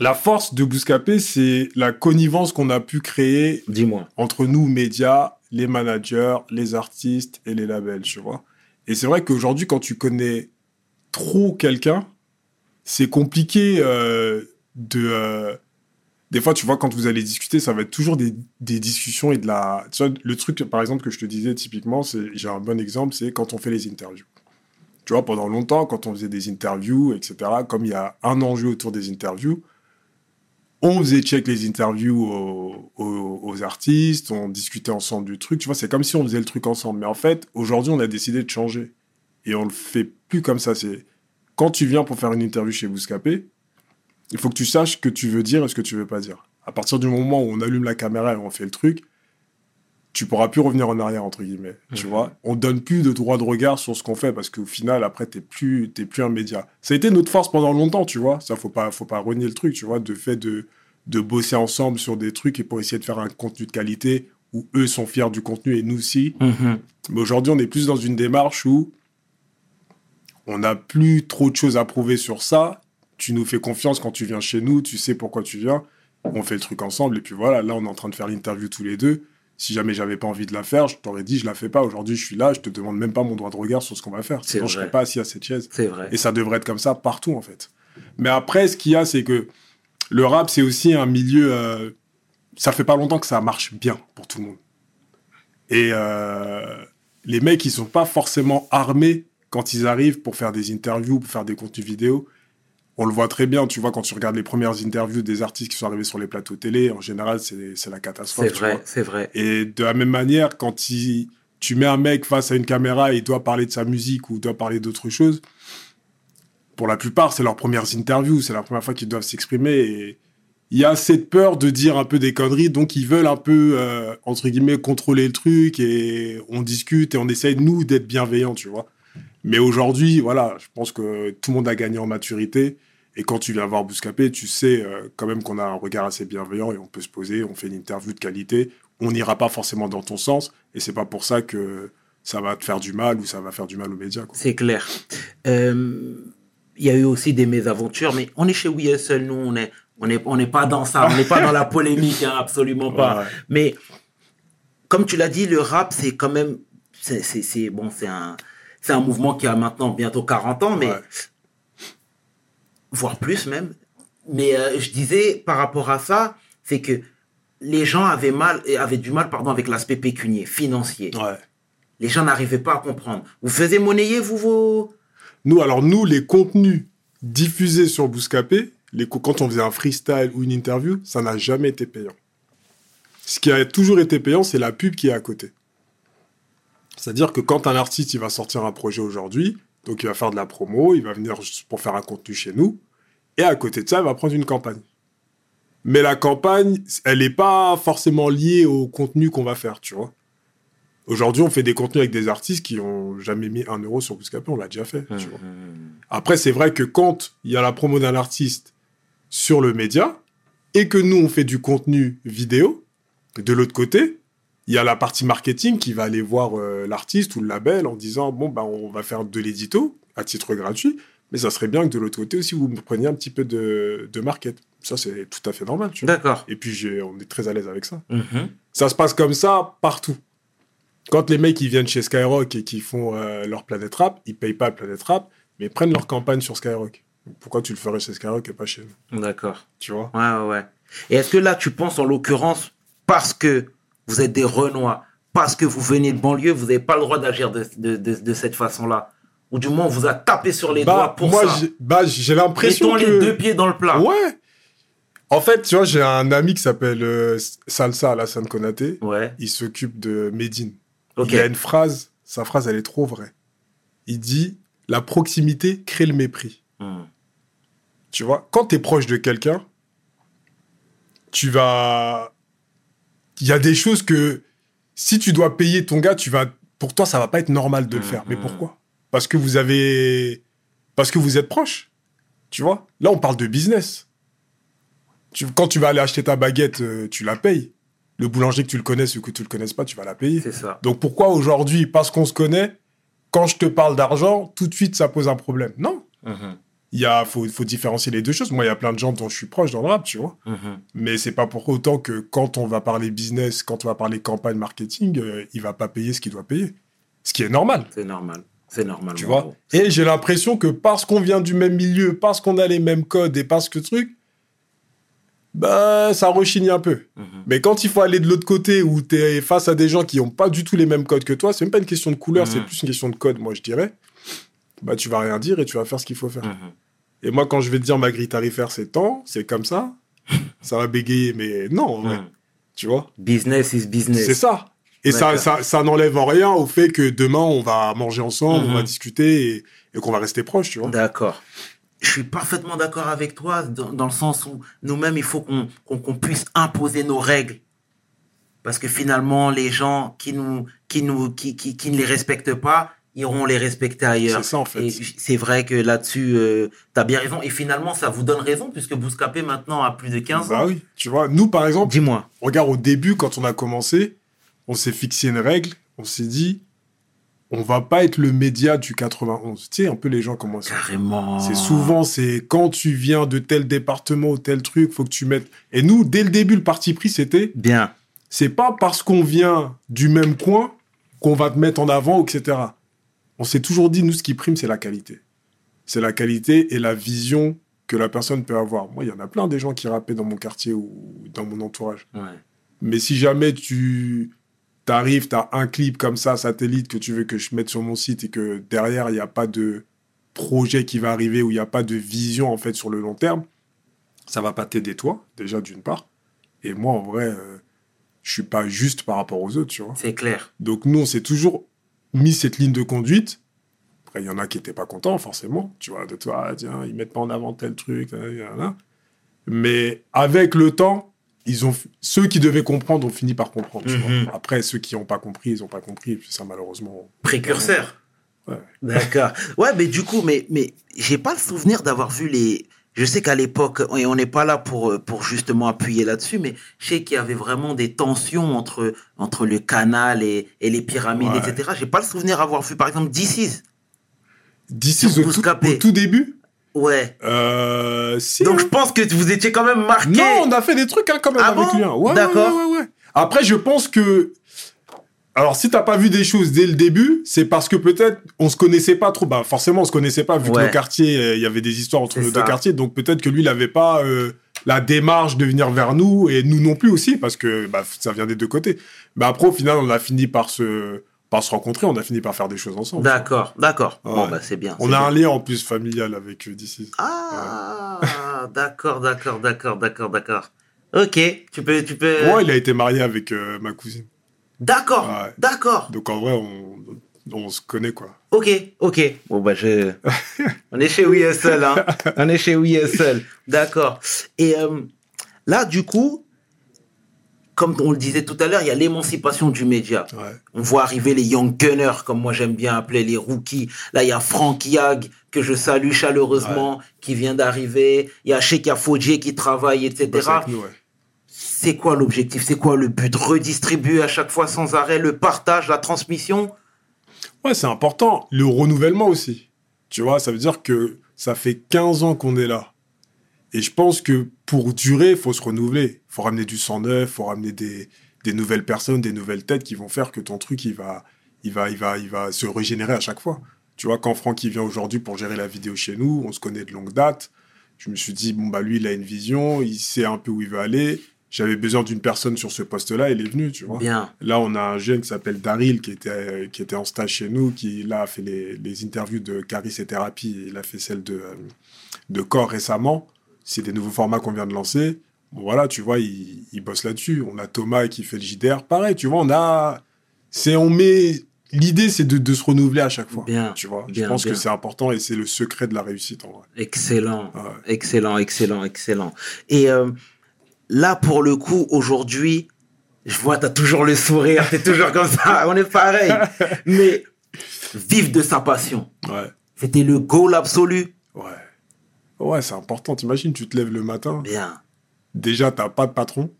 la force de Bouscapé, c'est la connivence qu'on a pu créer Dis-moi. entre nous, médias, les managers, les artistes et les labels, tu vois. Et c'est vrai qu'aujourd'hui, quand tu connais trop quelqu'un, c'est compliqué euh, de... euh, des fois, tu vois, quand vous allez discuter, ça va être toujours des, des discussions et de la... Tu vois, le truc, par exemple, que je te disais typiquement, c'est, j'ai un bon exemple, c'est quand on fait les interviews. Tu vois, pendant longtemps, quand on faisait des interviews, etc., comme il y a un enjeu autour des interviews, on faisait check les interviews aux, artistes, on discutait ensemble du truc. Tu vois, c'est comme si on faisait le truc ensemble. Mais en fait, aujourd'hui, on a décidé de changer. Et on le fait plus comme ça. C'est quand tu viens pour faire une interview chez Bouscapé, il faut que tu saches ce que tu veux dire et ce que tu veux pas dire. À partir du moment où on allume la caméra et on fait le truc, tu pourras plus revenir en arrière, entre guillemets. Tu Mhm. vois? On donne plus de droit de regard sur ce qu'on fait parce qu'au final, après, t'es plus, t'es plus un média. Ça a été notre force pendant longtemps, tu vois? Ça, faut pas, faut pas renier le truc, tu vois, de fait de, de bosser ensemble sur des trucs et pour essayer de faire un contenu de qualité où eux sont fiers du contenu et nous aussi. Mhm. Mais aujourd'hui, on est plus dans une démarche où on n'a plus trop de choses à prouver sur ça. Tu nous fais confiance quand tu viens chez nous, tu sais pourquoi tu viens. On fait le truc ensemble et puis voilà, là on est en train de faire l'interview tous les deux. Si jamais j'avais pas envie de la faire, je t'aurais dit je la fais pas. Aujourd'hui, je suis là, je te demande même pas mon droit de regard sur ce qu'on va faire. C'est Sinon, je serais pas assis à cette chaise. C'est vrai. Et ça devrait être comme ça partout, en fait. Mais après, ce qu'il y a, c'est que le rap, c'est aussi un milieu. euh, ça fait pas longtemps que ça marche bien pour tout le monde. Et euh, les mecs, ils sont pas forcément armés quand ils arrivent pour faire des interviews, pour faire des contenus vidéo. On le voit très bien, tu vois, quand tu regardes les premières interviews des artistes qui sont arrivés sur les plateaux télé, en général, c'est la catastrophe. C'est vrai, c'est vrai. Et de la même manière, quand il- tu mets un mec face à une caméra et il doit parler de sa musique ou doit parler d'autre chose, pour la plupart, c'est leurs premières interviews, c'est la première fois qu'ils doivent s'exprimer et il y a cette peur de dire un peu des conneries, donc ils veulent un peu, euh, entre guillemets, contrôler le truc et on discute et on essaye, nous, d'être bienveillants, tu vois. Mais aujourd'hui, voilà, je pense que tout le monde a gagné en maturité. Et quand tu viens voir Bouscapé, tu sais euh, quand même qu'on a un regard assez bienveillant et on peut se poser, on fait une interview de qualité. On n'ira pas forcément dans ton sens et c'est pas pour ça que ça va te faire du mal ou ça va faire du mal aux médias. C'est clair. Euh, Il y a eu aussi des mésaventures, mais on est chez We Hustle, nous, on est, on est, on n'est pas dans ça, on n'est pas dans la polémique, hein, absolument pas. Ouais. Mais comme tu l'as dit, le rap, c'est quand même, c'est, bon, c'est un, c'est un mouvement qui a maintenant bientôt 40 ans, mais Ouais. Voire plus même. Mais euh, je disais par rapport à ça, c'est que les gens avaient mal, avaient du mal, pardon, avec l'aspect pécunier, financier. Ouais. Les gens n'arrivaient pas à comprendre. Vous faisiez monnayer, vous, vos... Nous, alors nous, les contenus diffusés sur Bouscapé, les, quand on faisait un freestyle ou une interview, ça n'a jamais été payant. Ce qui a toujours été payant, c'est la pub qui est à côté. C'est-à-dire que quand un artiste il va sortir un projet aujourd'hui, donc il va faire de la promo, il va venir pour faire un contenu chez nous, et à côté de ça, il va prendre une campagne. Mais la campagne, elle n'est pas forcément liée au contenu qu'on va faire, tu vois. Aujourd'hui, on fait des contenus avec des artistes qui ont jamais mis un euro sur Bouscapé, on l'a déjà fait, tu vois. Après, c'est vrai que quand il y a la promo d'un artiste sur le média et que nous, on fait du contenu vidéo, de l'autre côté, il y a la partie marketing qui va aller voir euh, l'artiste ou le label en disant bon, bah, on va faire de l'édito à titre gratuit, mais ça serait bien que de l'autre côté aussi, vous me preniez un petit peu de, de market. Ça, c'est tout à fait normal. Tu vois. D'accord. Et puis, on est très à l'aise avec ça. Mhm. Ça se passe comme ça partout. Quand les mecs ils viennent chez Skyrock et qui font euh, leur Planète Rap, ils payent pas Planète Rap, mais ils prennent leur campagne sur Skyrock. Pourquoi tu le ferais chez Skyrock et pas chez nous? D'accord. Tu vois? Ouais, ouais, ouais. Et est-ce que là, tu penses en l'occurrence, parce que vous êtes des Renois, parce que vous venez de banlieue, vous n'avez pas le droit d'agir de, de, de, de cette façon-là Ou du moins, on vous a tapé sur les doigts Bah, pour moi, ça j'ai- bah, j'ai l'impression que... les deux pieds dans le plat. Ouais. En fait, tu vois, j'ai un ami qui s'appelle euh, Salsa Alassane Konaté. Ouais. Il s'occupe de Medine. Ok. Il a une phrase, sa phrase, elle est trop vraie. Il dit La proximité crée le mépris. Hmm. Tu vois, quand tu es proche de quelqu'un, tu vas. Il y a des choses que si tu dois payer ton gars, tu vas. Pour toi, ça va pas être normal de le faire. Mais Mhm. pourquoi? Parce que vous avez. Parce que vous êtes proche. Tu vois? Là, on parle de business. Tu- Quand tu vas aller acheter ta baguette, euh, tu la payes. Le boulanger que tu le connaisses ou que tu le connaisses pas, tu vas la payer. C'est ça. Donc pourquoi aujourd'hui, parce qu'on se connaît, quand je te parle d'argent, tout de suite ça pose un problème? Non. Mhm. Il y a, faut, faut différencier les deux choses. Moi, il y a plein de gens dont je suis proche dans le rap, tu vois. Mhm. Mais c'est pas pour autant que quand on va parler business, quand on va parler campagne marketing, euh, il va pas payer ce qu'il doit payer. Ce qui est normal, C'est normal. C'est normal. tu vois. gros. Et j'ai l'impression que parce qu'on vient du même milieu, parce qu'on a les mêmes codes et parce que truc, bah, ça rechigne un peu. Mhm. Mais quand il faut aller de l'autre côté où tu es face à des gens qui n'ont pas du tout les mêmes codes que toi, c'est même pas une question de couleur, Mhm. c'est plus une question de code, moi je dirais. Bah tu vas rien dire et tu vas faire ce qu'il faut faire. Mhm. Et moi quand je vais te dire ma grille tarifaire c'est tant, c'est comme ça, ça va bégayer, mais non, en vrai, Mhm. tu vois? Business is business. C'est ça. Et ça, ça, ça n'enlève en rien au fait que demain on va manger ensemble, Mhm. on va discuter et, et qu'on va rester proches, tu vois. D'accord. Je suis parfaitement d'accord avec toi dans, dans le sens où nous-mêmes, il faut qu'on qu'on- qu'on puisse imposer nos règles. Parce que finalement, les gens qui, nous, qui, nous, qui, qui, qui ne les respectent pas iront les respecter ailleurs. C'est ça, en fait. C'est vrai que là-dessus, tu as bien raison. Et finalement, ça vous donne raison puisque Bouscapé maintenant a plus de 15 Bah ans. oui, tu vois. Nous par exemple, Dis-moi. Regarde, au début, quand on a commencé, on s'est fixé une règle. On s'est dit, on va pas être le média du 91. Tu sais, un peu les gens commencent. Carrément. C'est souvent, c'est quand tu viens de tel département ou tel truc, faut que tu mettes. Et nous, dès le début, le parti pris, c'était, Bien. c'est pas parce qu'on vient du même coin qu'on va te mettre en avant, etc. On s'est toujours dit, nous, ce qui prime, c'est la qualité. C'est la qualité et la vision que la personne peut avoir. Moi, il y en a plein des gens qui rappaient dans mon quartier ou dans mon entourage. Ouais. Mais si jamais tu t'arrives, t'as un clip comme ça, satellite, que tu veux que je mette sur mon site et que derrière, il n'y a pas de projet qui va arriver ou il n'y a pas de vision, en fait, sur le long terme, ça va pas t'aider toi, déjà, d'une part. Et moi, en vrai, euh, je suis pas juste par rapport aux autres, tu vois. C'est clair. Donc, nous, on s'est toujours mis cette ligne de conduite. Après, il y en a qui étaient pas contents, forcément. Tu vois, de toi, ah, tiens, ils mettent pas en avant tel truc, là, là, là. Mais avec le temps, ils ont, ceux qui devaient comprendre ont fini par comprendre. tu Mhm. vois. Après, ceux qui n'ont pas compris, ils n'ont pas compris. Et puis ça, malheureusement. Précurseur. Ouais. D'accord. Ouais, mais du coup, mais, mais j'ai pas le souvenir d'avoir vu les. Je sais qu'à l'époque, et on n'est pas là pour, pour justement appuyer là-dessus, mais je sais qu'il y avait vraiment des tensions entre, entre le canal et, et les pyramides, Ouais. etc. J'ai pas le souvenir d'avoir vu, par exemple, DC's. Sur au, tout- au tout début, Ouais. euh, si. Donc hein. je pense que vous étiez quand même marqué. Non, on a fait des trucs hein, quand même Ah avec bon? lui. hein. Ouais, D'accord. ouais, ouais, ouais. Après, je pense que. Alors, si t'as pas vu des choses dès le début, c'est parce que peut-être on se connaissait pas trop. Bah, forcément, on se connaissait pas vu que nos quartiers, euh, il y avait des histoires entre nos ça. deux quartiers. Donc peut-être que lui, il avait pas euh, la démarche de venir vers nous et nous non plus aussi parce que bah, ça vient des deux côtés. Mais après, au final, on a fini par se par se rencontrer. On a fini par faire des choses ensemble. D'accord, d'accord. Bon, bah c'est bien. On a bien. un lien en plus familial avec euh, DC. Ah, d'accord, d'accord, d'accord, d'accord, d'accord. Ok, tu peux, tu peux. Ouais, il a été marié avec euh, ma cousine. D'accord, Ouais. d'accord. Donc en vrai, on, on se connaît quoi. Ok, ok. Bon, bah, je. <laughs> On est chez WeSL, hein. <laughs> On est chez WeSL. D'accord. Et euh, là, du coup, comme on le disait tout à l'heure, il y a l'émancipation du média. Ouais. On voit arriver les young gunners, comme moi j'aime bien appeler les rookies. Là, il y a Frank Yag, que je salue chaleureusement, qui vient d'arriver. Il y a Sheikha Fodje qui travaille, etc. Ouais. C'est quoi l'objectif? C'est quoi le but? Redistribuer à chaque fois sans arrêt le partage, la transmission? Ouais, c'est important. Le renouvellement aussi. Tu vois, ça veut dire que ça fait 15 ans qu'on est là. Et je pense que pour durer, il faut se renouveler. Il faut ramener du sang neuf, il faut ramener des, des nouvelles personnes, des nouvelles têtes qui vont faire que ton truc, il va, il va, il va, il va se régénérer à chaque fois. Tu vois, quand Franck il vient aujourd'hui pour gérer la vidéo chez nous, on se connaît de longue date. Je me suis dit, bon, bah lui, il a une vision, il sait un peu où il veut aller. J'avais besoin d'une personne sur ce poste-là, il est venu, tu vois. Bien. Là, on a un jeune qui s'appelle Daryl, qui était, qui était en stage chez nous, qui là a fait les, les interviews de Caris et Thérapie. Il a fait celle de, euh, de Corps récemment. C'est des nouveaux formats qu'on vient de lancer. Bon, voilà, tu vois, il, il bosse là-dessus. On a Thomas qui fait le JDR. Pareil, tu vois, on a. C'est, on met. L'idée, c'est de, de se renouveler à chaque fois. Bien, Tu vois, bien, je pense bien. que c'est important et c'est le secret de la réussite en vrai. Excellent. Ouais. Excellent, excellent, excellent. Et euh, là, pour le coup, aujourd'hui, je vois, t'as toujours le sourire, t'es toujours comme ça, on est pareil. <laughs> Mais vivre de sa passion, Ouais. c'était le goal absolu. Ouais. Ouais, c'est important. T'imagines, tu te lèves le matin. Bien. déjà, t'as pas de patron,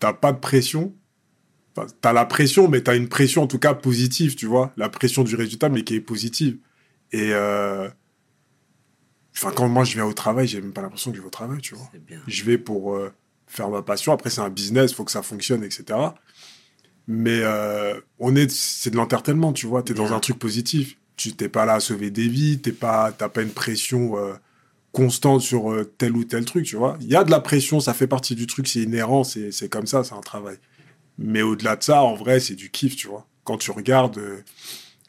t'as pas de pression. Enfin, t'as la pression, mais t'as une pression en tout cas positive, tu vois. La pression du résultat, mais qui est positive. Et euh... enfin, quand moi je viens au travail, j'ai même pas l'impression que je vais au travail, tu vois. Bien. Je vais pour euh, faire ma passion. Après, c'est un business, faut que ça fonctionne, etc. Mais euh, on est, c'est de l'entertainment, tu vois. T'es dans Bien. un truc positif. Tu t'es pas là à sauver des vies. T'es pas, t'as pas une pression euh, constante sur tel ou tel truc, tu vois. Il y a de la pression, ça fait partie du truc, c'est inhérent, c'est, c'est comme ça, c'est un travail. Mais au-delà de ça, en vrai, c'est du kiff, tu vois. Quand tu regardes,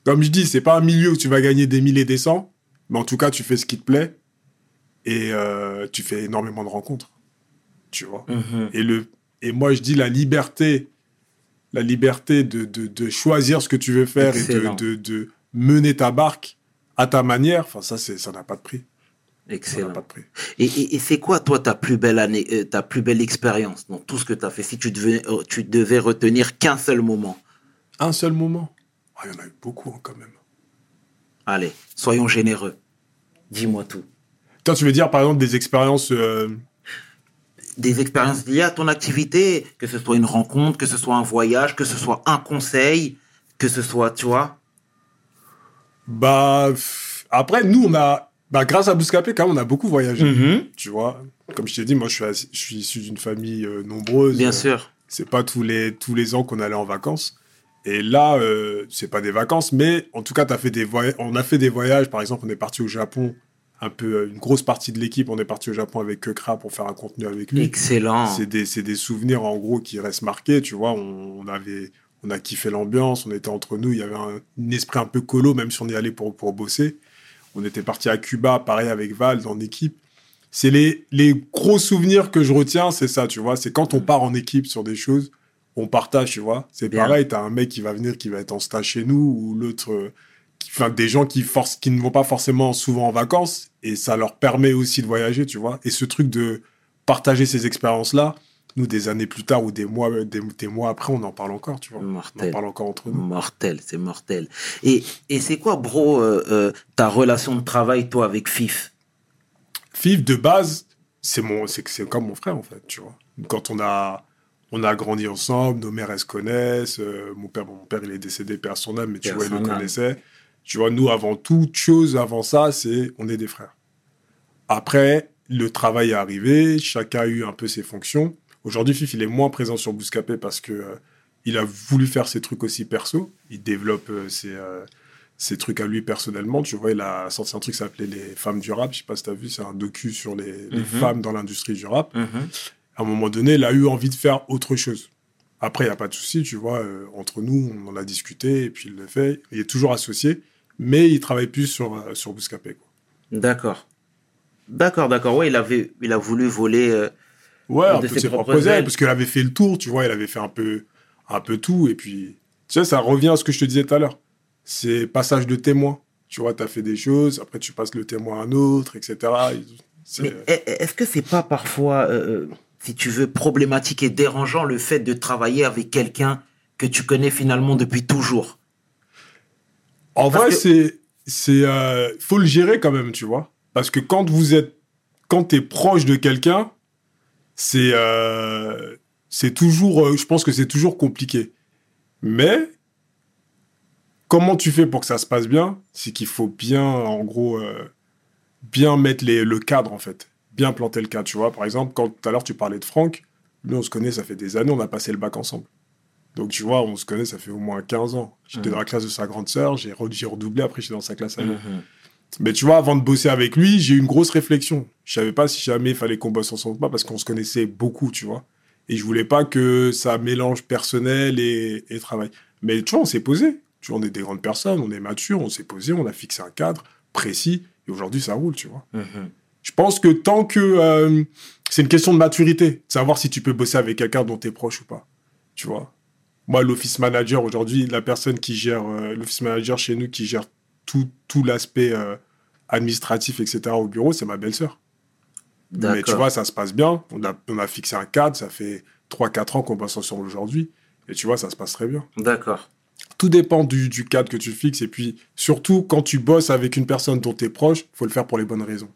comme je dis, c'est pas un milieu où tu vas gagner des milliers et des cents, mais en tout cas, tu fais ce qui te plaît et euh, tu fais énormément de rencontres, tu vois. Mhm. Et, le, et moi, je dis la liberté, la liberté de, de, de choisir ce que tu veux faire Excellent. et de, de, de mener ta barque à ta manière, enfin, ça, ça n'a pas de prix. Excellent. pas de prix. Et, et- et c'est quoi, toi, ta plus belle année, euh, ta plus belle expérience dans tout ce que tu as fait? Si tu devais, euh, tu devais retenir qu'un seul moment. Un seul moment? Ah, Il y en a eu beaucoup, hein, quand même. Allez, soyons généreux. Dis-moi tout. Toi, tu veux dire, par exemple, des expériences. euh, Des expériences liées à ton activité, que ce soit une rencontre, que ce soit un voyage, que ce soit un conseil, que ce soit, tu vois. Bah. Après, nous, on a. Bah, grâce à Bouscapé, quand même, on a beaucoup voyagé. Mhm. Tu vois. Comme je t'ai dit, moi, je suis, assi- je suis issu d'une famille euh, nombreuse. Bien sûr. C'est pas tous les, tous les ans qu'on allait en vacances. Et là, euh, c'est pas des vacances, mais en tout cas, as fait des on a fait des voyages. Par exemple, on est parti au Japon. Un peu, euh, une grosse partie de l'équipe, on est parti au Japon avec Kekra pour faire un contenu avec lui. Excellent. C'est des, c'est des souvenirs en gros qui restent marqués, tu vois. On, on avait, on a kiffé l'ambiance, on était entre nous, il y avait un, un esprit un peu colo, même si on y allait pour, pour bosser. On était parti à Cuba, pareil avec Val, en équipe. C'est les, les gros souvenirs que je retiens, c'est ça, tu vois. C'est quand on part en équipe sur des choses, on partage, tu vois. C'est pareil, t'as un mec qui va venir, qui va être en stage chez nous, ou l'autre, euh, enfin, des gens qui, force, qui ne vont pas forcément souvent en vacances et ça leur permet aussi de voyager, tu vois. Et ce truc de partager ces expériences-là, nous, des années plus tard ou des mois, des, des mois après, on en parle encore, tu vois. On en Mortel. parle encore entre nous. Mortel, c'est mortel. Et, et c'est quoi, bro, euh, euh, ta relation de travail, toi, avec FIF? Fif, de base, c'est mon, c'est c'est comme mon frère en fait, tu vois. Quand on a, on a grandi ensemble, nos mères elles se connaissent. euh, mon père, bon, mon père il est décédé, père son âme, mais tu Père vois, il le connaissait. Tu vois, nous avant toute chose, avant ça, c'est on est des frères. Après, le travail est arrivé, chacun a eu un peu ses fonctions. Aujourd'hui, Fif, il est moins présent sur Bouscapé parce que euh, il a voulu faire ses trucs aussi perso. Il développe euh, ses, euh, ses trucs à lui personnellement. Tu vois, il a sorti un truc qui s'appelait Les femmes du rap. Je sais pas si tu as vu, c'est un docu sur les, les Mhm. femmes dans l'industrie du rap. Mhm. À un moment donné, il a eu envie de faire autre chose. Après, il n'y a pas de souci, tu vois. entre nous, on en a discuté et puis il le fait. Il est toujours associé, mais il travaille plus sur, euh, sur Bouscapé. Quoi. D'accord. D'accord, d'accord. Ouais, il avait, il a voulu voler. euh, Ouais, De un peu ses ses propres ailes, parce qu'il avait fait le tour, tu vois. Il avait fait un peu, un peu tout. Et puis, tu sais, ça revient à ce que je te disais tout à l'heure. C'est passage de témoin. Tu vois, tu as fait des choses, après tu passes le témoin à un autre, etc. Est- est-ce que c'est pas parfois, euh, si tu veux, problématique et dérangeant le fait de travailler avec quelqu'un que tu connais finalement depuis toujours? En Parce vrai, que- c'est, c'est, euh, faut le gérer quand même, tu vois. Parce que quand vous êtes, quand t'es proche de quelqu'un, c'est, euh, c'est toujours, euh, je pense que c'est toujours compliqué. Mais comment tu fais pour que ça se passe bien? C'est qu'il faut bien, en gros, bien mettre les, le cadre en fait, bien planter le cadre. Tu vois, par exemple, quand tout à l'heure tu parlais de Franck, lui on se connaît, ça fait des années, on a passé le bac ensemble. Donc tu vois, on se connaît, ça fait au moins 15 ans. J'étais Mhm. dans la classe de sa grande sœur, j'ai re- j'ai redoublé, après j'étais dans sa classe à lui. Mhm. Mais tu vois, avant de bosser avec lui, j'ai eu une grosse réflexion. Je savais pas si jamais il fallait qu'on bosse ensemble ou pas parce qu'on se connaissait beaucoup, tu vois. Et je voulais pas que ça mélange personnel et, et travail. Mais tu vois, on s'est posé. Tu vois, on est des grandes personnes, on est matures, on s'est posé, on a fixé un cadre précis. Et aujourd'hui, ça roule, tu vois. Je pense que tant que euh, c'est une question de maturité, de savoir si tu peux bosser avec quelqu'un dont tu es proche ou pas. Tu vois. Moi, l'office manager aujourd'hui, la personne qui gère euh, l'office manager chez nous, qui gère tout, tout l'aspect euh, administratif, etc. au bureau, c'est ma belle-sœur. Mais tu vois, ça se passe bien. On a, on a fixé un cadre, ça fait 3-4 ans qu'on bosse ensemble aujourd'hui. Et tu vois, ça se passe très bien. D'accord. Tout dépend du, du cadre que tu fixes. Et puis, surtout, quand tu bosses avec une personne dont tu es proche, faut le faire pour les bonnes raisons.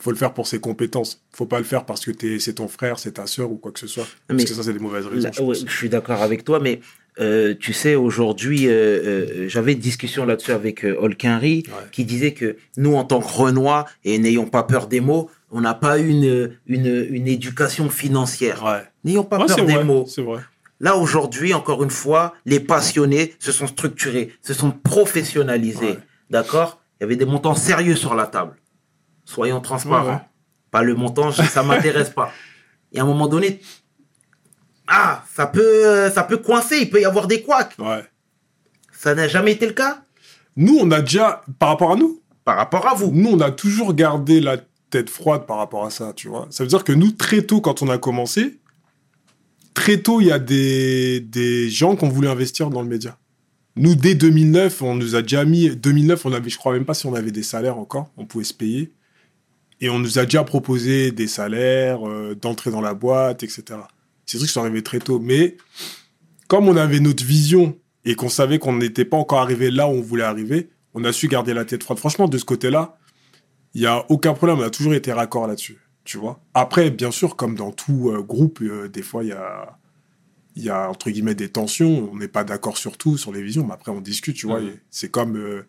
Faut le faire pour ses compétences. faut pas le faire parce que t'es- c'est ton frère, c'est ta sœur ou quoi que ce soit. Mais- Parce que ça, c'est des mauvaises raisons. Là, je ouais, pense. je suis d'accord avec toi, mais euh, tu sais, aujourd'hui, euh, euh, j'avais une discussion là-dessus avec Olkinry, Ouais. qui disait que nous, en tant que Renois, et n'ayons pas peur des mots, on n'a pas eu une, une, une éducation financière. Ouais. N'ayons pas peur des vrai. mots. C'est vrai. Là, aujourd'hui, encore une fois, les passionnés se sont structurés, se sont professionnalisés. D'accord? Il y avait des montants sérieux sur la table. Soyons transparents. Ouais, ouais. Pas le montant, ça m'intéresse pas. Et à un moment donné, ah, ça peut, euh, ça peut coincer, il peut y avoir des couacs. Ouais. Ça n'a jamais été le cas Nous, on a déjà, par rapport à nous, par rapport à vous. nous, on a toujours gardé la tête froide par rapport à ça, tu vois. Ça veut dire que nous, très tôt, quand on a commencé, très tôt, il y a des, des gens qui ont voulu investir dans le média. Nous, dès 2009, on nous a déjà mis... 2009, on avait, je crois même pas si on avait des salaires encore, on pouvait se payer. Et on nous a déjà proposé des salaires, euh, d'entrer dans la boîte, etc. Ces trucs sont arrivés très tôt. Mais comme on avait notre vision et qu'on savait qu'on n'était pas encore arrivé là où on voulait arriver, on a su garder la tête froide. Franchement, de ce côté-là, il n'y a aucun problème. On a toujours été raccord là-dessus. Tu vois Après, bien sûr, comme dans tout euh, groupe, euh, des fois, il y a, y a, entre guillemets, des tensions. On n'est pas d'accord sur tout, sur les visions, mais après, on discute, tu vois. Et C'est comme,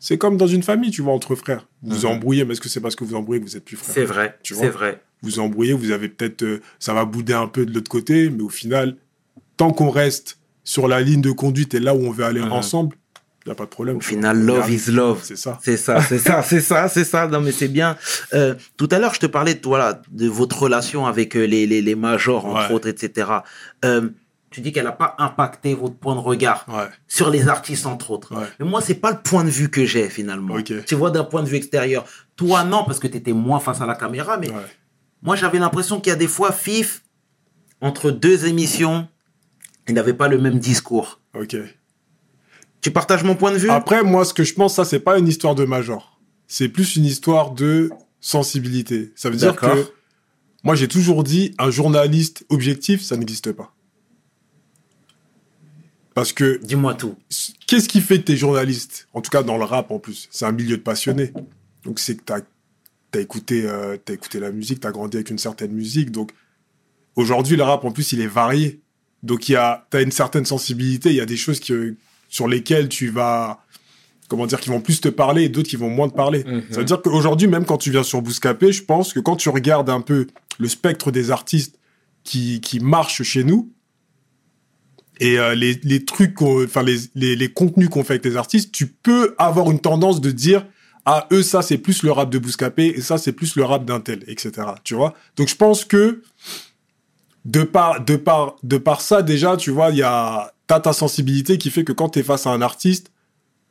c'est comme dans une famille, tu vois, entre frères. Vous vous Mhm. embrouillez, mais est-ce que c'est parce que vous embrouillez que vous êtes plus frères C'est vrai, Tu c'est vrai. vous embrouillez, vous avez peut-être, euh, ça va bouder un peu de l'autre côté, mais au final, tant qu'on reste sur la ligne de conduite et là où on veut aller Mhm. ensemble, il n'y a pas de problème. Au final, love is love. C'est ça. C'est ça, c'est ça, c'est ça, c'est ça. Non, mais c'est bien. Euh, tout à l'heure, je te parlais de, voilà, de votre relation avec euh, les, les, les majors, entre Ouais. autres, etc. Euh, tu dis qu'elle n'a pas impacté votre point de regard Ouais. sur les artistes, entre autres. Ouais. Mais moi, c'est pas le point de vue que j'ai, finalement. Tu vois, d'un point de vue extérieur. Toi, non, parce que tu étais moins face à la caméra, mais Ouais. moi, j'avais l'impression qu'il y a des fois, FIF, entre deux émissions, il n'avait pas le même discours. Ok. Tu partages mon point de vue? Après, moi, ce que je pense, ça, c'est pas une histoire de major. C'est plus une histoire de sensibilité. Ça veut dire que moi, j'ai toujours dit, un journaliste objectif, ça n'existe pas. Parce que Dis-moi tout. qu'est-ce qui fait que t'es journaliste? En tout cas, dans le rap, en plus. C'est un milieu de passionnés. Donc, c'est que t'as as écouté, euh, écouté la musique, t'as grandi avec une certaine musique. Donc, aujourd'hui, le rap, en plus, il est varié. Donc, il y a, t'as une certaine sensibilité. Il y a des choses que, sur lesquelles tu vas, comment dire, qui vont plus te parler et d'autres qui vont moins te parler. Mhm. Ça veut dire qu'aujourd'hui, même quand tu viens sur Bouscapé, je pense que quand tu regardes un peu le spectre des artistes qui, qui marchent chez nous, et euh, les, les trucs, enfin les, les, les contenus qu'on fait avec les artistes, tu peux avoir une tendance de dire ah eux ça c'est plus le rap de Bouscapé et ça c'est plus le rap d'un tel, etc. Tu vois? Donc je pense que de par de par de par ça déjà, tu vois, il y a t'as ta sensibilité qui fait que quand t'es face à un artiste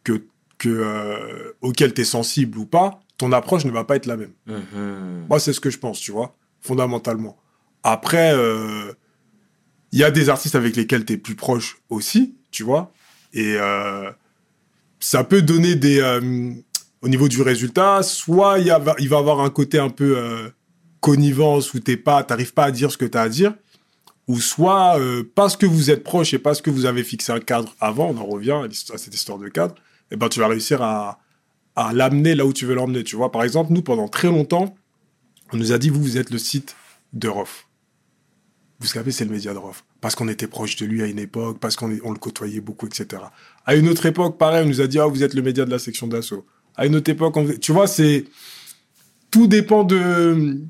que que euh, auquel t'es sensible ou pas, ton approche ne va pas être la même. Mhm. Moi, c'est ce que je pense, tu vois, fondamentalement. Après, euh, il y a des artistes avec lesquels tu es plus proche aussi, tu vois. Et euh, ça peut donner des... euh, au niveau du résultat, soit il, y va avoir un côté un peu euh, connivence où t'es pas, t'arrives pas à dire ce que tu as à dire, ou soit parce que vous êtes proche et parce que vous avez fixé un cadre avant, on en revient à, cette histoire de cadre, et ben tu vas réussir à, à l'amener là où tu veux l'emmener, tu vois. Par exemple, nous, pendant très longtemps, on nous a dit, vous, vous êtes le site de Rof. Vous savez, c'est le Rof. Parce qu'on était proche de lui à une époque, parce qu'on le côtoyait beaucoup, etc. À une autre époque, pareil, on nous a dit, ah, vous êtes le média de la section d'assaut. À une autre époque, tu vois, c'est... Tout dépend de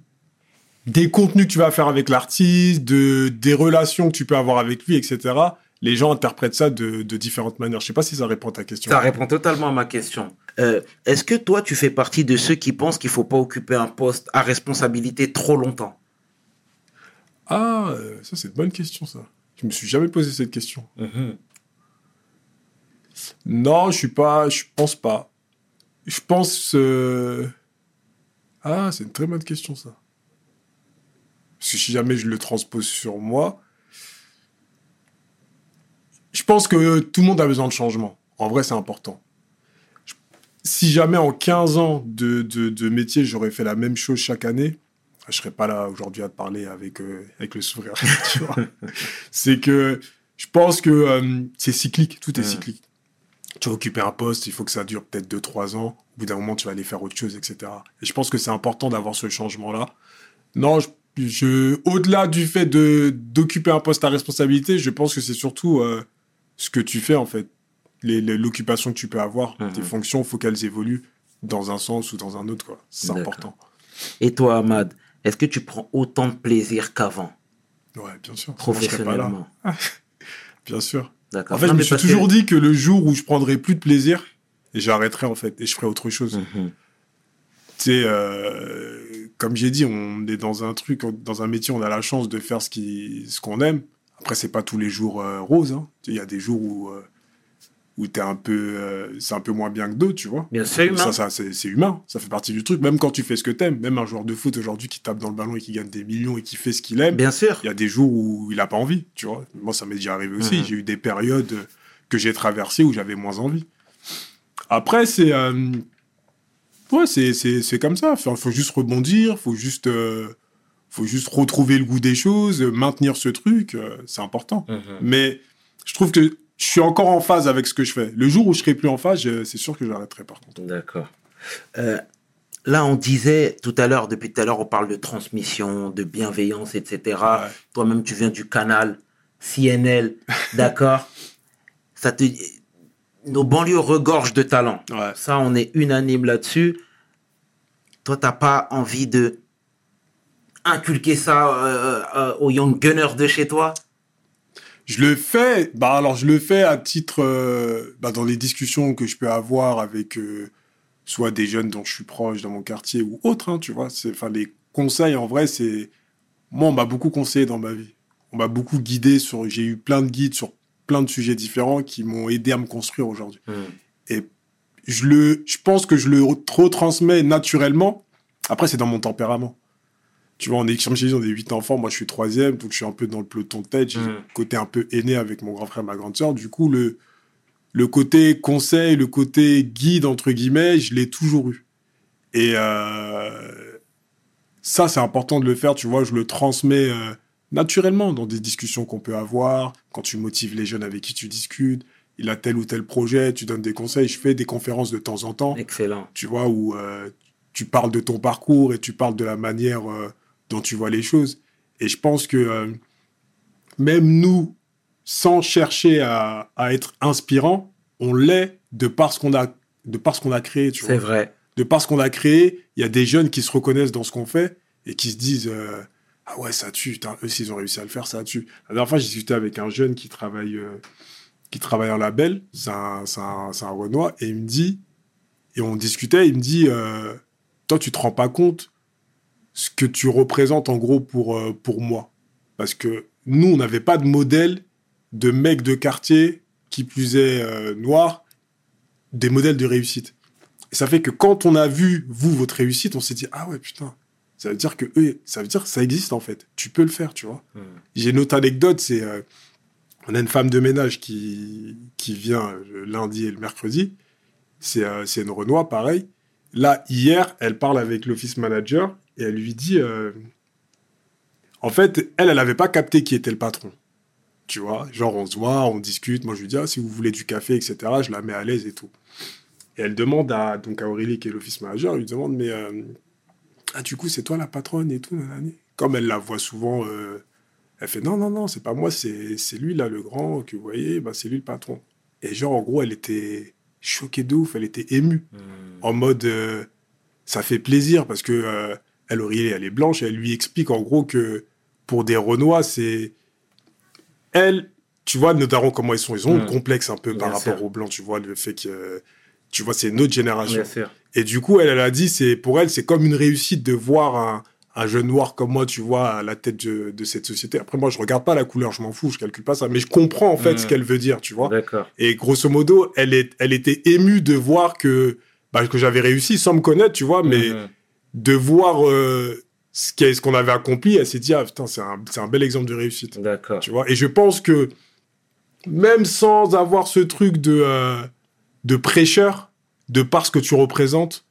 des contenus que tu vas faire avec l'artiste, de des relations que tu peux avoir avec lui, etc. Les gens interprètent ça de, différentes manières. Je sais pas si ça répond à ta question. Ça répond totalement à ma question. Euh, Est-ce que toi, tu fais partie de ceux qui pensent qu'il faut pas occuper un poste à responsabilité trop longtemps? Ah, euh, ça c'est une bonne question, ça. Je me suis jamais posé cette question. Non, je suis pas, je pense pas. Je pense. euh, Ah, c'est une très bonne question ça. Parce que si jamais je le transpose sur moi, je pense que tout le monde a besoin de changement. En vrai, c'est important. Si jamais en 15 ans de, de, de métier, j'aurais fait la même chose chaque année, je serais pas là aujourd'hui à te parler avec, euh, avec le sourire. <laughs> c'est que je pense que euh, c'est cyclique, tout est cyclique. Tu vas occuper un poste, il faut que ça dure peut-être 2-3 ans. Au bout d'un moment, tu vas aller faire autre chose, etc. Et je pense que c'est important d'avoir ce changement-là. Non, je, je- au-delà du fait de d'occuper un poste à responsabilité, je pense que c'est surtout euh, ce que tu fais en fait, Les- les- l'occupation que tu peux avoir, tes fonctions, faut qu'elles évoluent dans un sens ou dans un autre, quoi. C'est D'accord. important. Et toi, Ahmad, est-ce que tu prends autant de plaisir qu'avant, Ouais, bien sûr. pas là. professionnellement <laughs> Bien sûr. D'accord. En fait, Non, je me suis que- toujours dit que le jour où je prendrais plus de plaisir, et j'arrêterais en fait, et je ferais autre chose. Mhm. Tu sais, euh, comme j'ai dit, on est dans un truc, dans un métier, on a la chance de faire ce qu'on aime. Après, c'est pas tous les jours euh, rose. hein. Il y a des jours où, euh, où t'es un peu, euh, c'est un peu moins bien que d'autres, tu vois. Bien sûr, humain. Ça, ça c'est humain. Ça fait partie du truc. Même quand tu fais ce que t'aimes, même un joueur de foot aujourd'hui qui tape dans le ballon et qui gagne des millions et qui fait ce qu'il aime, Bien sûr. il y a des jours où il a pas envie, tu vois. Moi, ça m'est déjà arrivé aussi. Mhm. J'ai eu des périodes que j'ai traversées où j'avais moins envie. Après, c'est. euh, Ouais, c'est, c'est, c'est comme ça. Il faut juste rebondir, faut juste, euh, faut juste retrouver le goût des choses, maintenir ce truc, c'est important. Mhm. Mais je trouve que je suis encore en phase avec ce que je fais. Le jour où je serai plus en phase, c'est sûr que j'arrêterai par contre. D'accord. Euh, là, on disait tout à l'heure, depuis tout à l'heure, on parle de transmission, de bienveillance, etc. Ouais. Toi-même, tu viens du canal CNL, <laughs> d'accord? Ça te, nos banlieues regorgent de talent. Ouais. Ça, on est unanime là-dessus. Toi, t'as pas envie de inculquer ça euh, euh, aux young gunners de chez toi? Je le fais, bah alors je le fais à titre, euh, bah dans les discussions que je peux avoir avec euh, soit des jeunes dont je suis proche dans mon quartier ou autres, hein, tu vois. C'est, enfin les conseils en vrai, c'est moi on m'a beaucoup conseillé dans ma vie. On m'a beaucoup guidé sur, j'ai eu plein de guides sur plein de sujets différents qui m'ont aidé à me construire aujourd'hui. Et je le, je pense que je le retransmets naturellement. Après c'est dans mon tempérament. Tu vois, t'ai dit, on est huit enfants. Moi, je suis troisième, donc je suis un peu dans le peloton de tête. J'ai Mm. le côté un peu aîné avec mon grand frère et ma grande sœur. Du coup, le, le côté conseil, le côté guide, entre guillemets, je l'ai toujours eu. Et euh, ça, c'est important de le faire, tu vois, je le transmets euh, naturellement dans des discussions qu'on peut avoir, quand tu motives les jeunes avec qui tu discutes, il a tel ou tel projet, tu donnes des conseils, je fais des conférences de temps en temps, Excellent. tu vois, où euh, tu parles de ton parcours et tu parles de la manière dont tu vois les choses. Et je pense que euh, même nous, sans chercher à, à être inspirant, on l'est de par ce qu'on a, de par ce qu'on a créé, C'est vrai. de par ce qu'on a créé, il y a des jeunes qui se reconnaissent dans ce qu'on fait et qui se disent euh, ah ouais ça tue, putain, eux s'ils ont réussi à le faire ça tue. La dernière fois j'ai discuté avec un jeune qui travaille euh, qui travaille en label, c'est un c'est un, un Renoir et il me dit et on discutait, il me dit toi tu te rends pas compte ce que tu représentes en gros pour euh, pour moi parce que nous on n'avait pas de modèle de mec de quartier qui plus est euh, noir des modèles de réussite. Et ça fait que quand on a vu, vous, votre réussite, on s'est dit, ah ouais, putain, ça veut dire que eux, ça veut dire que ça existe en fait. Tu peux le faire, tu vois. Hmm. J'ai une autre anecdote, c'est, euh, on a une femme de ménage qui, qui vient le lundi et le mercredi. C'est, euh, c'est une Renoir, pareil. Là, hier, elle parle avec l'office manager et elle lui dit, euh, en fait, elle, elle n'avait pas capté qui était le patron. Tu vois, genre on se voit, on discute. Moi, je lui dis, ah, si vous voulez du café, etc., je la mets à l'aise et tout. Et elle demande à, donc à Aurélie, qui est l'office manager, elle lui demande, mais euh, ah, du coup, c'est toi la patronne et tout, nanani. Comme elle la voit souvent, euh, elle fait, non, non, non, c'est pas moi, c'est lui, là, le grand, que vous voyez, bah, c'est lui le patron. Et genre, en gros, elle était choquée de ouf, elle était émue, Hmm. en mode, euh, ça fait plaisir, parce que euh, elle, Aurélie, elle est blanche, et elle lui explique, en gros, que pour des Renois, c'est... Elle, tu vois, nos darons, comment ils sont, ils ont Mm. un complexe un peu par rapport aux blancs, tu vois, le fait que... Tu vois, c'est une autre génération. Et du coup, elle, elle a dit, c'est pour elle, c'est comme une réussite de voir un, un jeune noir comme moi, tu vois, à la tête de, de cette société. Après, moi, je regarde pas la couleur, je m'en fous, je calcule pas ça, mais je comprends en fait Mm. ce qu'elle veut dire, tu vois. Et grosso modo, elle, est, elle était émue de voir que, bah, que j'avais réussi sans me connaître, tu vois, mais Mhm. De voir euh, ce qu'on avait accompli, elle s'est dit, ah putain, c'est un, c'est un bel exemple de réussite. D'accord. Tu vois, et je pense que même sans avoir ce truc de, euh, de prêcheur, de par ce que tu représentes,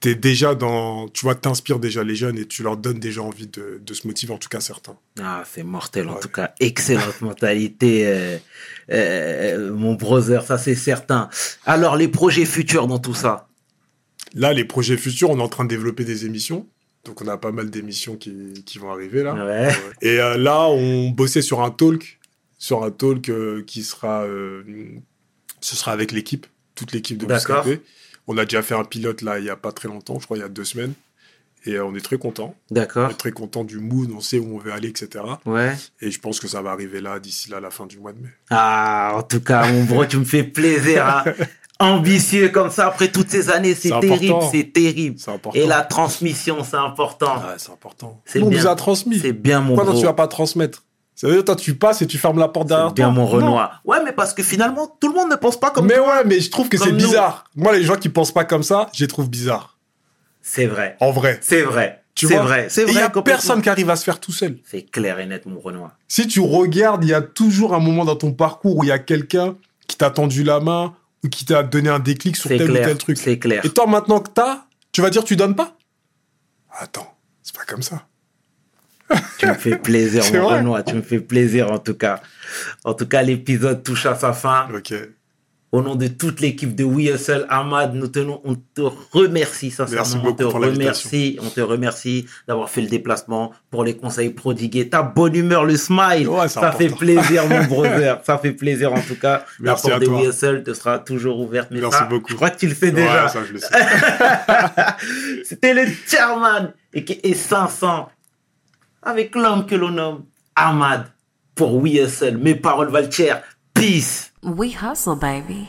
t'es déjà dans, tu vois, t'inspires déjà les jeunes et tu leur donnes déjà envie de, de se motiver, en tout cas certains. Ah, c'est mortel en tout cas. Excellente <laughs> mentalité, euh, euh, mon brother, ça c'est certain. Alors, les projets futurs dans tout ça? Là, les projets futurs, on est en train de développer des émissions. Donc, on a pas mal d'émissions qui, qui vont arriver là. Ouais. Et euh, là, on bossait sur un talk, sur un talk euh, qui sera, euh, ce sera avec l'équipe, toute l'équipe de. BCP. On a déjà fait un pilote là il y a pas très longtemps, je crois il y a deux semaines. Et euh, on est très content. On D'accord. est très content du mood, on sait où on veut aller, etc. Ouais. Et je pense que ça va arriver là d'ici là la fin du mois de mai. Ah, en tout cas, mon bro, tu me fais plaisir. hein. <laughs> Ambitieux comme ça, après toutes ces années, c'est terrible, c'est terrible. Et la transmission, c'est important. Ouais, c'est important. On bien. nous a transmis. C'est bien, mon Pourquoi toi, tu vas pas transmettre? Ça veut dire toi tu passes et tu fermes la porte derrière C'est bien, toi mon Non. Renoir. Ouais, mais parce que finalement, tout le monde ne pense pas comme Mais toi. ouais, mais je trouve que c'est bizarre. Moi, les gens qui pensent pas comme ça, je les trouve bizarres. C'est vrai. En vrai. C'est vrai. Tu C'est vois? vrai. C'est Et il vrai. y a personne qui arrive à se faire tout seul. C'est clair et net, mon Renoir. Si tu regardes, il y a toujours un moment dans ton parcours où il y a quelqu'un qui t'a tendu la main qui t'a donné un déclic sur tel ou tel truc. C'est clair. Et toi, maintenant que t'as, tu vas dire tu donnes pas? Attends, c'est pas comme ça. Tu me fais plaisir, <laughs> mon. Renoir. Tu me fais plaisir, en tout cas. En tout cas, l'épisode touche à sa fin. Ok. Au nom de toute l'équipe de We Hustle, Ahmad, nous tenons, on te remercie sincèrement. Merci on te remercie, on te remercie d'avoir fait le déplacement, pour les conseils prodigués, ta bonne humeur, le smile. Ouais, ça fait plaisir, mon <laughs> brother. Ça fait plaisir en tout cas. La Merci porte à de. We Hustle te sera toujours ouverte. Mais Merci ça, beaucoup. Je crois que tu le sais déjà. Ouais, ça, je le sais. <laughs> C'était le chairman et, est 500 avec l'homme que l'on nomme Ahmad pour We Hustle. Mes paroles valent cher. Peace. We hustle, baby.